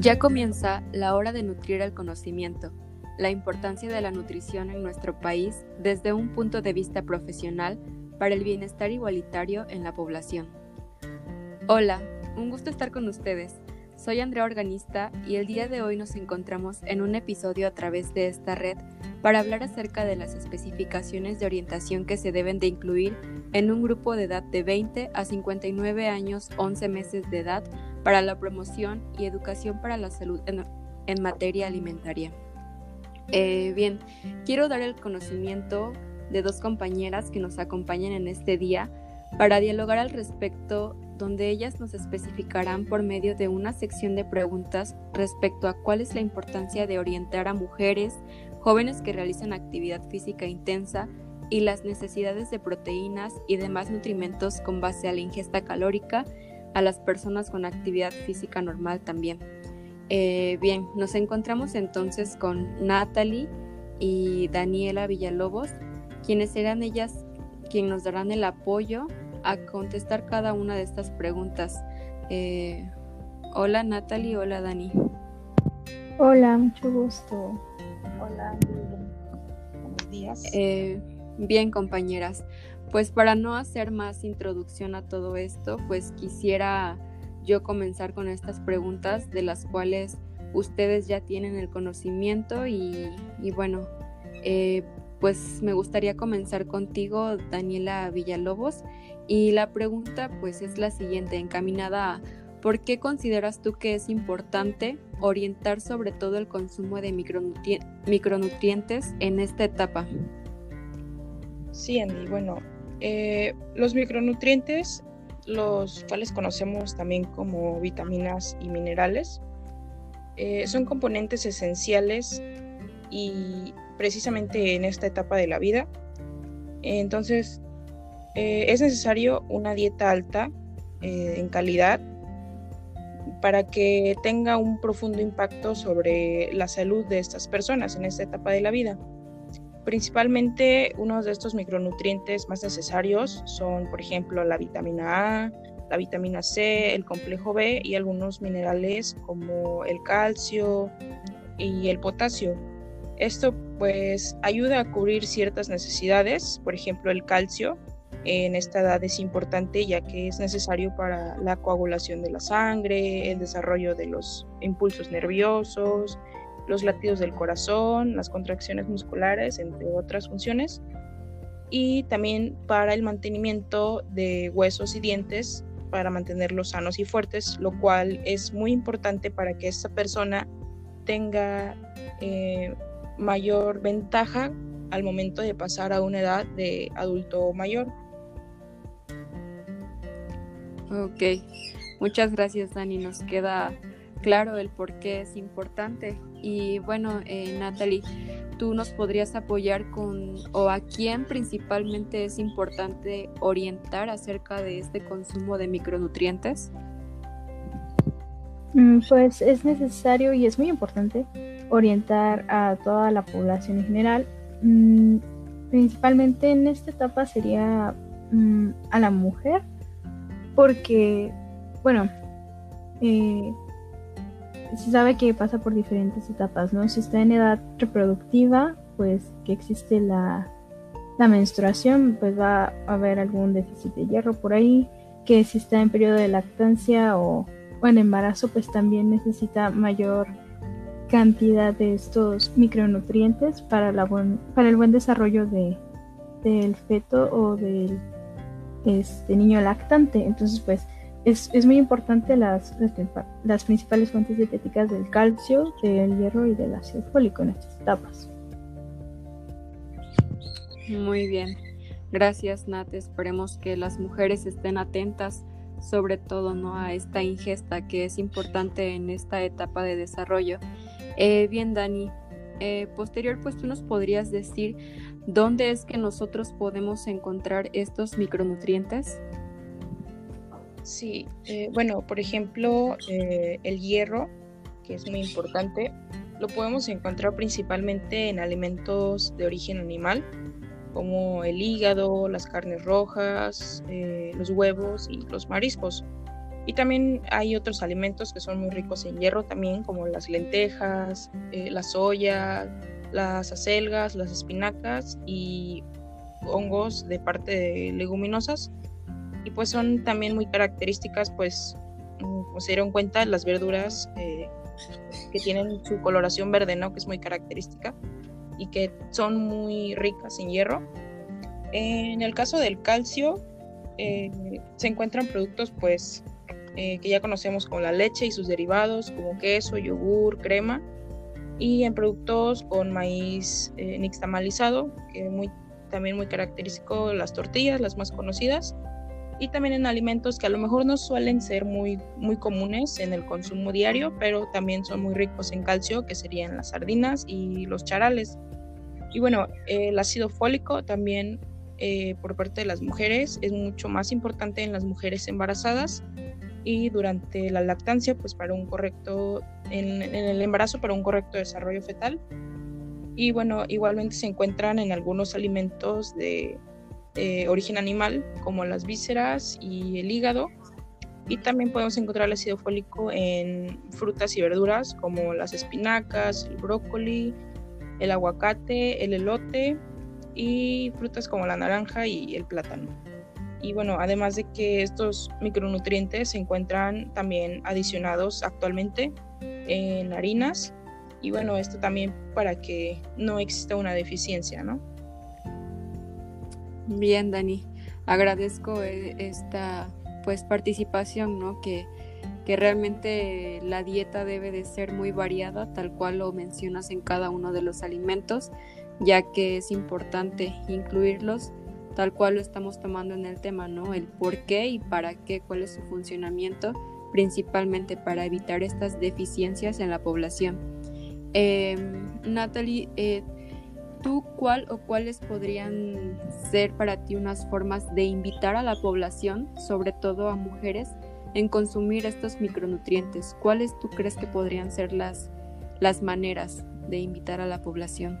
Ya comienza la hora de nutrir el conocimiento, la importancia de la nutrición en nuestro país desde un punto de vista profesional para el bienestar igualitario en la población. Hola, un gusto estar con ustedes. Soy Andrea Organista y el día de hoy nos encontramos en un episodio a través de esta red para hablar acerca de las especificaciones de orientación que se deben de incluir en un grupo de edad de 20 a 59 años 11 meses de edad para la promoción y educación para la salud en, materia alimentaria. Eh, bien, quiero dar el conocimiento de dos compañeras que nos acompañan en este día para dialogar al respecto, donde ellas nos especificarán por medio de una sección de preguntas respecto a cuál es la importancia de orientar a mujeres, jóvenes que realizan actividad física intensa y las necesidades de proteínas y demás nutrimentos con base a la ingesta calórica a las personas con actividad física normal también. Eh, bien, nos encontramos entonces con Natalie y Daniela Villalobos, quienes serán ellas quienes nos darán el apoyo a contestar cada una de estas preguntas. Eh, hola Natalie, hola Dani. Hola, mucho gusto. Hola, buenos días. Eh, bien, compañeras. Pues para no hacer más introducción a todo esto, pues quisiera yo comenzar con estas preguntas de las cuales ustedes ya tienen el conocimiento y, bueno, eh, pues me gustaría comenzar contigo, Daniela Villalobos, y la pregunta pues es la siguiente, encaminada a ¿por qué consideras tú que es importante orientar sobre todo el consumo de micronutrientes en esta etapa? Sí, Andy, bueno, eh, los micronutrientes, los cuales conocemos también como vitaminas y minerales, eh, son componentes esenciales y precisamente en esta etapa de la vida. Entonces, eh, es necesario una dieta alta en calidad para que tenga un profundo impacto sobre la salud de estas personas en esta etapa de la vida. Principalmente uno de estos micronutrientes más necesarios son, por ejemplo, la vitamina A, la vitamina C, el complejo B y algunos minerales como el calcio y el potasio. Esto pues ayuda a cubrir ciertas necesidades, por ejemplo el calcio en esta edad es importante ya que es necesario para la coagulación de la sangre, el desarrollo de los impulsos nerviosos, los latidos del corazón, las contracciones musculares, entre otras funciones, y también para el mantenimiento de huesos y dientes para mantenerlos sanos y fuertes, lo cual es muy importante para que esta persona tenga eh, mayor ventaja al momento de pasar a una edad de adulto mayor. Ok, muchas gracias Dani, nos queda claro el por qué es importante. Y bueno, eh, Natalie, ¿tú nos podrías apoyar con o a quién principalmente es importante orientar acerca de este consumo de micronutrientes? Mm, pues es necesario y es muy importante orientar a toda la población en general. Mm, principalmente en esta etapa sería mm, a la mujer, porque, bueno, eh, se sabe que pasa por diferentes etapas, ¿no? Si está en edad reproductiva, pues que existe la, menstruación, pues va a haber algún déficit de hierro por ahí, que si está en periodo de lactancia o, en embarazo, pues también necesita mayor cantidad de estos micronutrientes para, la para el buen desarrollo de, del feto o del este, niño lactante. Entonces, pues es, muy importante las, las, principales fuentes dietéticas del calcio, del hierro y del ácido fólico en estas etapas. Muy bien, gracias Nat. Esperemos que las mujeres estén atentas sobre todo ¿no? a esta ingesta que es importante en esta etapa de desarrollo. Eh, bien, Dani, eh, posterior, pues tú nos podrías decir dónde es que nosotros podemos encontrar estos micronutrientes. Sí, eh, bueno, por ejemplo, eh, el hierro, que es muy importante, lo podemos encontrar principalmente en alimentos de origen animal, como el hígado, las carnes rojas, eh, los huevos y los mariscos. Y también hay otros alimentos que son muy ricos en hierro también, como las lentejas, la soya, las acelgas, las espinacas y hongos de parte de leguminosas. Y pues son también muy características, pues, mm, como se dieron cuenta, las verduras eh, que tienen su coloración verde, ¿no? Que es muy característica y que son muy ricas en hierro. En el caso del calcio, eh, se encuentran productos, pues, eh, que ya conocemos como la leche y sus derivados, como queso, yogur, crema, y en productos con maíz eh, nixtamalizado, que muy, también muy característico, las tortillas, las más conocidas, y también en alimentos que a lo mejor no suelen ser muy, muy comunes en el consumo diario, pero también son muy ricos en calcio, que serían las sardinas y los charales. Y bueno, el ácido fólico también eh, por parte de las mujeres es mucho más importante en las mujeres embarazadas y durante la lactancia, pues para un correcto, en, el embarazo, para un correcto desarrollo fetal. Y bueno, igualmente se encuentran en algunos alimentos de, origen animal, como las vísceras y el hígado. Y también podemos encontrar el ácido fólico en frutas y verduras, como las espinacas, el brócoli, el aguacate, el elote y frutas como la naranja y el plátano. Y bueno, además de que estos micronutrientes se encuentran también adicionados actualmente en harinas y bueno, esto también para que no exista una deficiencia, ¿no? Bien, Dani, agradezco eh, esta pues participación, ¿no? Que, que realmente la dieta debe de ser muy variada, tal cual lo mencionas en cada uno de los alimentos, ya que es importante incluirlos tal cual lo estamos tomando en el tema, ¿no? El por qué y para qué, cuál es su funcionamiento, principalmente para evitar estas deficiencias en la población. Em, Natalie, eh, ¿tú cuál o cuáles podrían ser para ti unas formas de invitar a la población, sobre todo a mujeres, en consumir estos micronutrientes? ¿Cuáles tú crees que podrían ser las, las maneras de invitar a la población?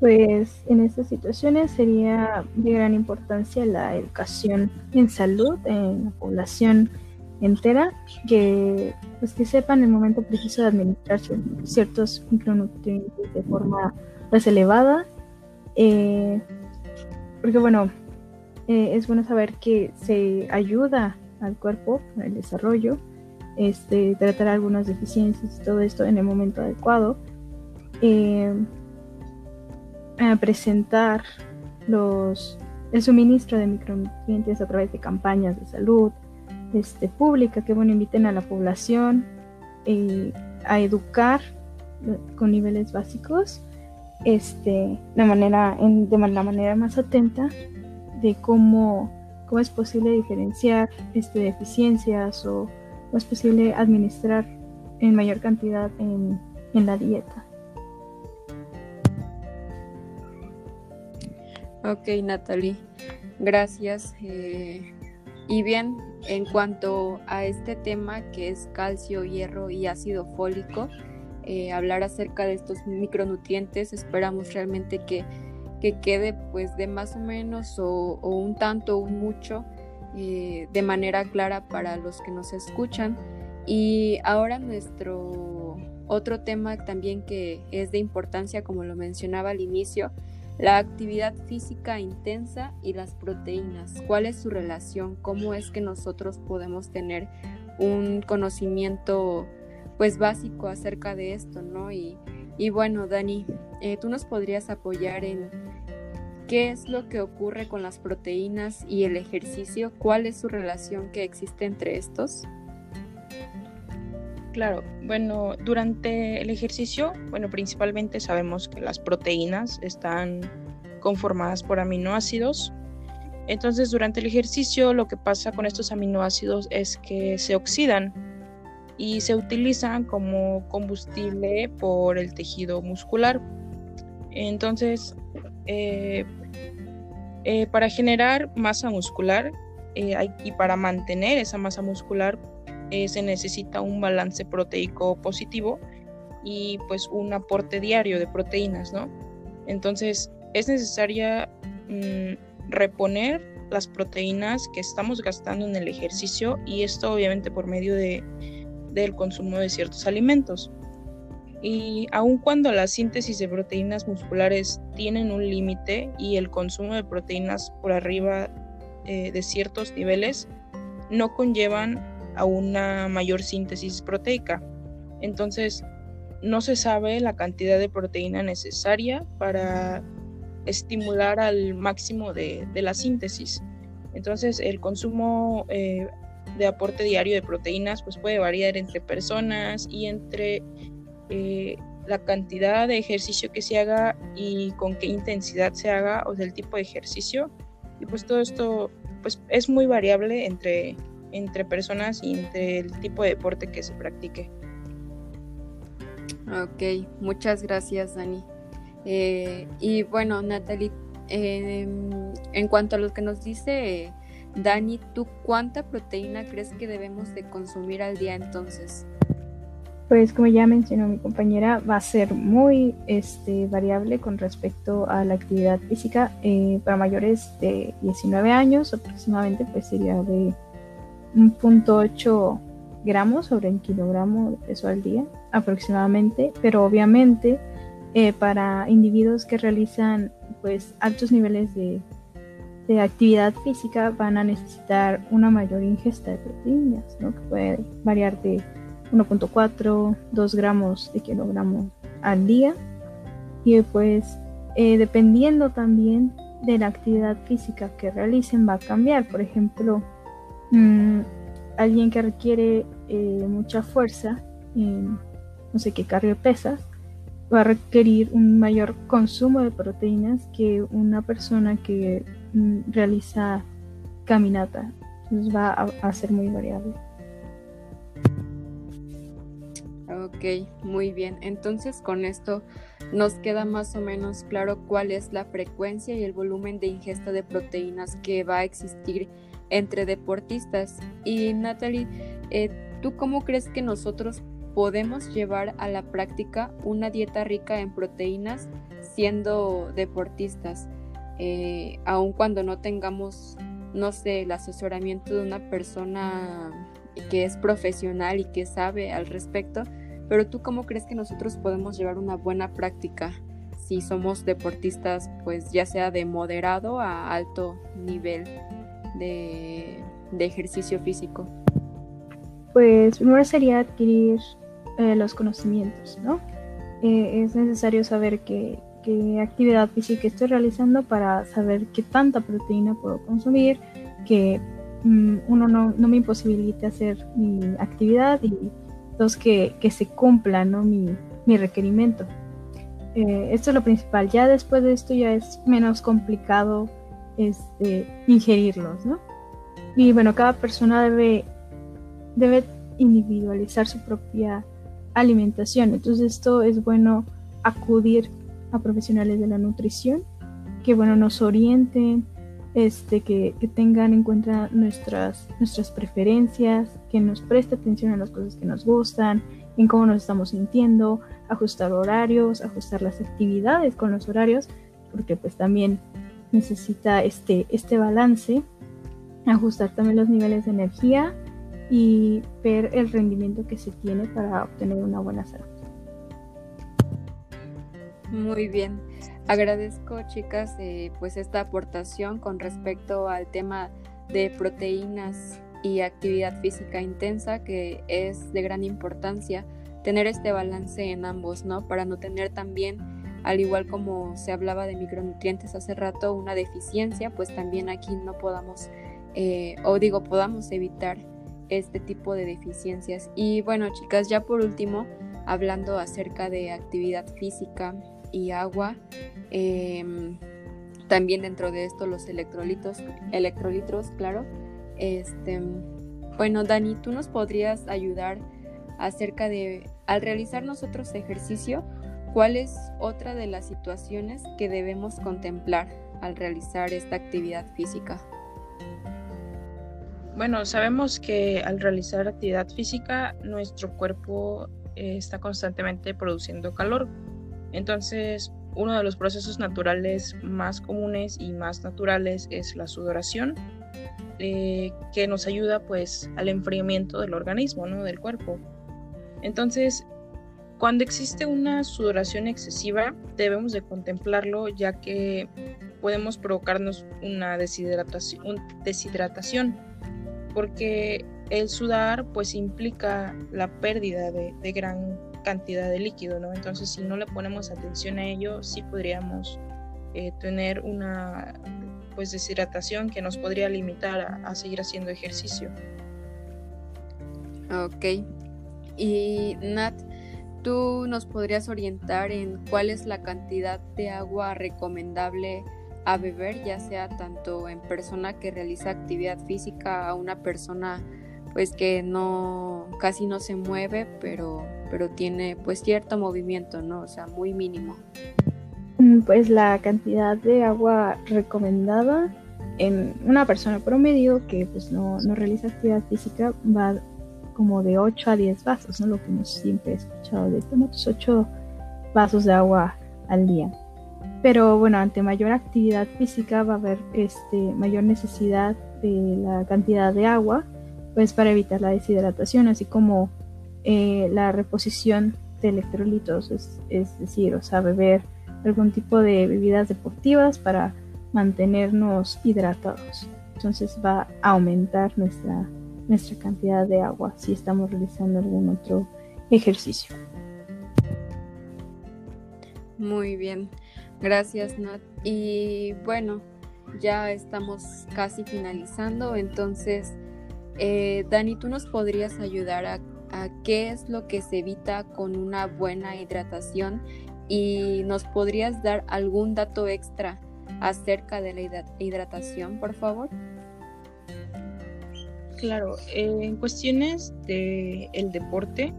Pues en estas situaciones sería de gran importancia la educación en salud en la población entera, que pues que sepan el momento preciso de administrar ciertos micronutrientes de forma pues elevada, eh, porque bueno, eh, es bueno saber que se ayuda al cuerpo para el desarrollo, este, tratar algunas deficiencias y todo esto en el momento adecuado. Eh, presentar los, el suministro de micronutrientes a través de campañas de salud este, pública que bueno, inviten a la población eh, a educar con niveles básicos este, manera, de la manera más atenta de cómo, cómo es posible diferenciar este, deficiencias o cómo es posible administrar en mayor cantidad en, en la dieta. Ok, Natalie, gracias. Eh, y bien, en cuanto a este tema que es calcio, hierro y ácido fólico, eh, hablar acerca de estos micronutrientes, esperamos realmente que, quede pues de más o menos o, un tanto o mucho eh, de manera clara para los que nos escuchan. Y ahora nuestro otro tema también que es de importancia, como lo mencionaba al inicio, la actividad física intensa y las proteínas. ¿Cuál es su relación? ¿Cómo es que nosotros podemos tener un conocimiento pues básico acerca de esto, ¿no? Y, bueno, Dani, eh, tú nos podrías apoyar en qué es lo que ocurre con las proteínas y el ejercicio, cuál es su relación que existe entre estos. Claro, bueno, durante el ejercicio, bueno, principalmente sabemos que las proteínas están conformadas por aminoácidos. Entonces, durante el ejercicio lo que pasa con estos aminoácidos es que se oxidan y se utilizan como combustible por el tejido muscular. Entonces, eh, eh, para generar masa muscular eh, y para mantener esa masa muscular, eh, se necesita un balance proteico positivo y pues un aporte diario de proteínas, ¿no? Entonces es necesaria mm, reponer las proteínas que estamos gastando en el ejercicio y esto obviamente por medio de, del consumo de ciertos alimentos. Y aun cuando la síntesis de proteínas musculares tienen un límite y el consumo de proteínas por arriba eh, de ciertos niveles no conllevan a una mayor síntesis proteica. Entonces, no se sabe la cantidad de proteína necesaria para estimular al máximo de, la síntesis. Entonces, el consumo eh, de aporte diario de proteínas pues puede variar entre personas y entre eh, la cantidad de ejercicio que se haga y con qué intensidad se haga o del tipo de ejercicio. Y pues todo esto pues es muy variable entre, entre personas y entre el tipo de deporte que se practique. Ok, muchas gracias Dani. Eh, y bueno, Natalie, em, en cuanto a lo que nos dice Dani, ¿tú cuánta proteína crees que debemos de consumir al día entonces? Pues como ya mencionó mi compañera, va a ser muy este, variable con respecto a la actividad física. Eh, para mayores de 19 años aproximadamente pues sería de 1.8 gramos sobre un kilogramo de peso al día aproximadamente, pero obviamente eh, para individuos que realizan pues altos niveles de, de, actividad física van a necesitar una mayor ingesta de proteínas, ¿no? que puede variar de 1.4, 2 gramos de kilogramo al día. Y pues eh, dependiendo también de la actividad física que realicen va a cambiar. Por ejemplo, mm, alguien que requiere eh, mucha fuerza, no sé qué cargue pesas, va a requerir un mayor consumo de proteínas que una persona que mm, realiza caminata. Entonces va a ser muy variable. Ok, muy bien. Entonces con esto nos queda más o menos claro cuál es la frecuencia y el volumen de ingesta de proteínas que va a existir entre deportistas. Y Natalie, eh, ¿tú cómo crees que nosotros podemos llevar a la práctica una dieta rica en proteínas siendo deportistas? Eh, aun cuando no tengamos, no sé, el asesoramiento de una persona que es profesional y que sabe al respecto, pero tú cómo crees que nosotros podemos llevar una buena práctica si somos deportistas, pues ya sea de moderado a alto nivel de, ejercicio físico? Pues primero sería adquirir eh, los conocimientos, ¿no? Eh, es necesario saber qué, actividad física estoy realizando para saber qué tanta proteína puedo consumir, que mm, uno no, no, me imposibilite hacer mi actividad y que, se cumpla ¿no? mi, requerimiento. Eh, esto es lo principal. Ya después de esto ya es menos complicado este, ingerirlos, ¿no? Y bueno, cada persona debe, debe individualizar su propia alimentación. Entonces esto es bueno acudir a profesionales de la nutrición que bueno nos orienten, este, que, tengan en cuenta nuestras, nuestras preferencias, que nos preste atención a las cosas que nos gustan, en cómo nos estamos sintiendo, ajustar horarios, ajustar las actividades con los horarios, porque pues también necesita este, este balance, ajustar también los niveles de energía y ver el rendimiento que se tiene para obtener una buena salud. Muy bien. Agradezco, chicas, eh, pues esta aportación con respecto al tema de proteínas y actividad física intensa, que es de gran importancia tener este balance en ambos, ¿no? Para no tener también, al igual como se hablaba de micronutrientes hace rato, una deficiencia, pues también aquí no podamos, eh, o digo, podamos evitar este tipo de deficiencias. Y bueno, chicas, ya por último, hablando acerca de actividad física y agua. Em, también dentro de esto los electrolitos, electrolitos, claro. Este, bueno, Dani, ¿tú nos podrías ayudar acerca de, al realizar nosotros ejercicio, cuál es otra de las situaciones que debemos contemplar al realizar esta actividad física? Bueno, sabemos que al realizar actividad física nuestro cuerpo eh, está constantemente produciendo calor, entonces, uno de los procesos naturales más comunes y más naturales es la sudoración, eh, que nos ayuda pues al enfriamiento del organismo, ¿no? del cuerpo. Entonces, cuando existe una sudoración excesiva, debemos de contemplarlo ya que podemos provocarnos una deshidratación, porque el sudar pues implica la pérdida de, gran cantidad de líquido, ¿no? Entonces, si no le ponemos atención a ello, sí podríamos eh, tener una pues deshidratación que nos podría limitar a, seguir haciendo ejercicio. Ok. Y Nat, ¿tú nos podrías orientar en cuál es la cantidad de agua recomendable a beber, ya sea tanto en persona que realiza actividad física a una persona pues que no casi no se mueve, pero pero tiene pues cierto movimiento, ¿no? O sea, muy mínimo. Mm, pues la cantidad de agua recomendada en una persona promedio que pues no, realiza actividad física va como de 8 a 10 vasos, ¿no? Lo que hemos siempre escuchado de tomamos 8 vasos de agua al día. Pero bueno, ante mayor actividad física va a haber este, mayor necesidad de la cantidad de agua, pues para evitar la deshidratación, así como eh, la reposición de electrolitos, es, decir, o sea, beber algún tipo de bebidas deportivas para mantenernos hidratados. Entonces va a aumentar nuestra, nuestra cantidad de agua si estamos realizando algún otro ejercicio. Muy bien, gracias Nat. Y bueno, ya estamos casi finalizando, entonces eh, Dani, ¿tú nos podrías ayudar a qué es lo que se evita con una buena hidratación y nos podrías dar algún dato extra acerca de la hidratación, por favor. Claro, en cuestiones del el deporte,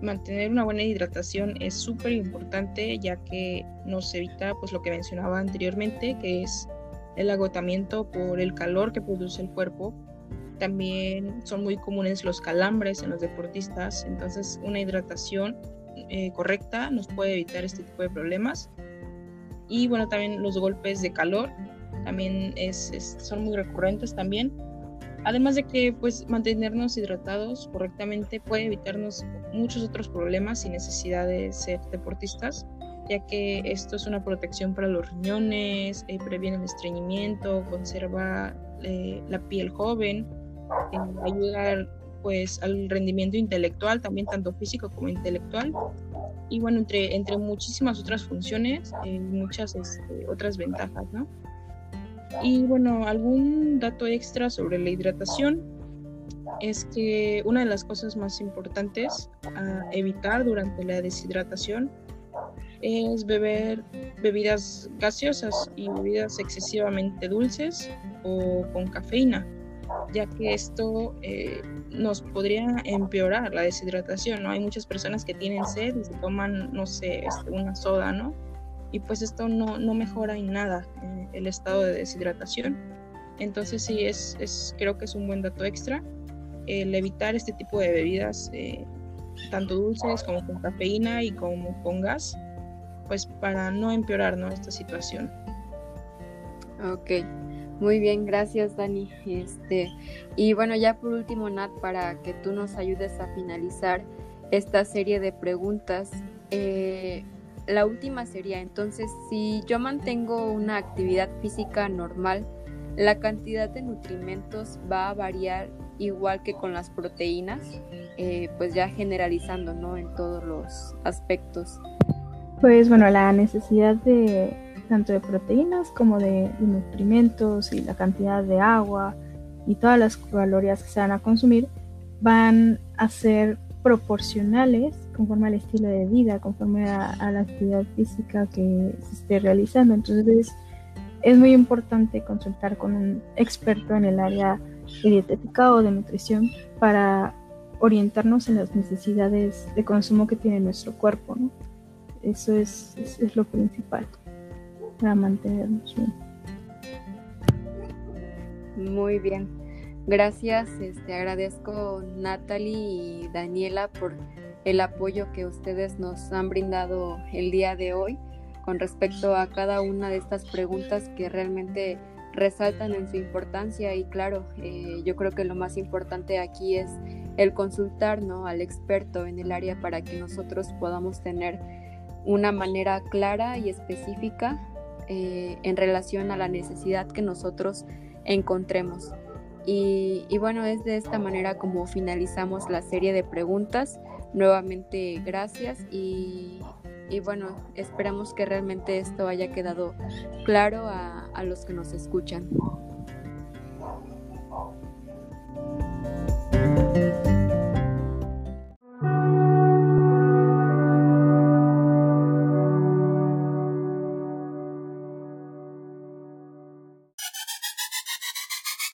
mantener una buena hidratación es súper importante ya que nos evita pues lo que mencionaba anteriormente, que es el agotamiento por el calor que produce el cuerpo también son muy comunes los calambres en los deportistas, entonces una hidratación eh, correcta nos puede evitar este tipo de problemas. Y bueno, también los golpes de calor también es, son muy recurrentes también. Además de que pues mantenernos hidratados correctamente puede evitarnos muchos otros problemas sin necesidad de ser deportistas, ya que esto es una protección para los riñones, eh, previene el estreñimiento, conserva eh, la piel joven ayudar pues al rendimiento intelectual, también tanto físico como intelectual. Y bueno, entre, entre muchísimas otras funciones, eh, muchas este, otras ventajas, ¿no? Y bueno, algún dato extra sobre la hidratación es que una de las cosas más importantes a evitar durante la deshidratación es beber bebidas gaseosas y bebidas excesivamente dulces o con cafeína ya que esto eh, nos podría empeorar la deshidratación, ¿no? Hay muchas personas que tienen sed y se toman, no sé, este, una soda, ¿no? Y pues esto no, no mejora en nada eh, el estado de deshidratación. Entonces sí, es, es, creo que es un buen dato extra el evitar este tipo de bebidas, eh, tanto dulces como con cafeína y como con gas, pues para no empeorar ¿no? esta situación. Ok. Muy bien, gracias Dani. Este, y bueno, ya por último, Nat, para que tú nos ayudes a finalizar esta serie de preguntas, eh, la última sería, entonces, si yo mantengo una actividad física normal, la cantidad de nutrimentos va a variar igual que con las proteínas, eh, pues ya generalizando, ¿no? En todos los aspectos. Pues bueno, la necesidad de tanto de proteínas como de, nutrimentos y la cantidad de agua y todas las calorías que se van a consumir van a ser proporcionales conforme al estilo de vida, conforme a, la actividad física que se esté realizando. Entonces es muy importante consultar con un experto en el área de dietética o de nutrición para orientarnos en las necesidades de consumo que tiene nuestro cuerpo. Eso es, lo principal para mantenernos bien. Muy bien. Gracias, este, agradezco Natalie y Daniela por el apoyo que ustedes nos han brindado el día de hoy con respecto a cada una de estas preguntas que realmente resaltan en su importancia y claro, eh, yo creo que lo más importante aquí es el consultar ¿no? al experto en el área para que nosotros podamos tener una manera clara y específica eh, en relación a la necesidad que nosotros encontremos. Y, y, bueno, es de esta manera como finalizamos la serie de preguntas. Nuevamente, gracias y, y bueno, esperamos que realmente esto haya quedado claro a, a los que nos escuchan.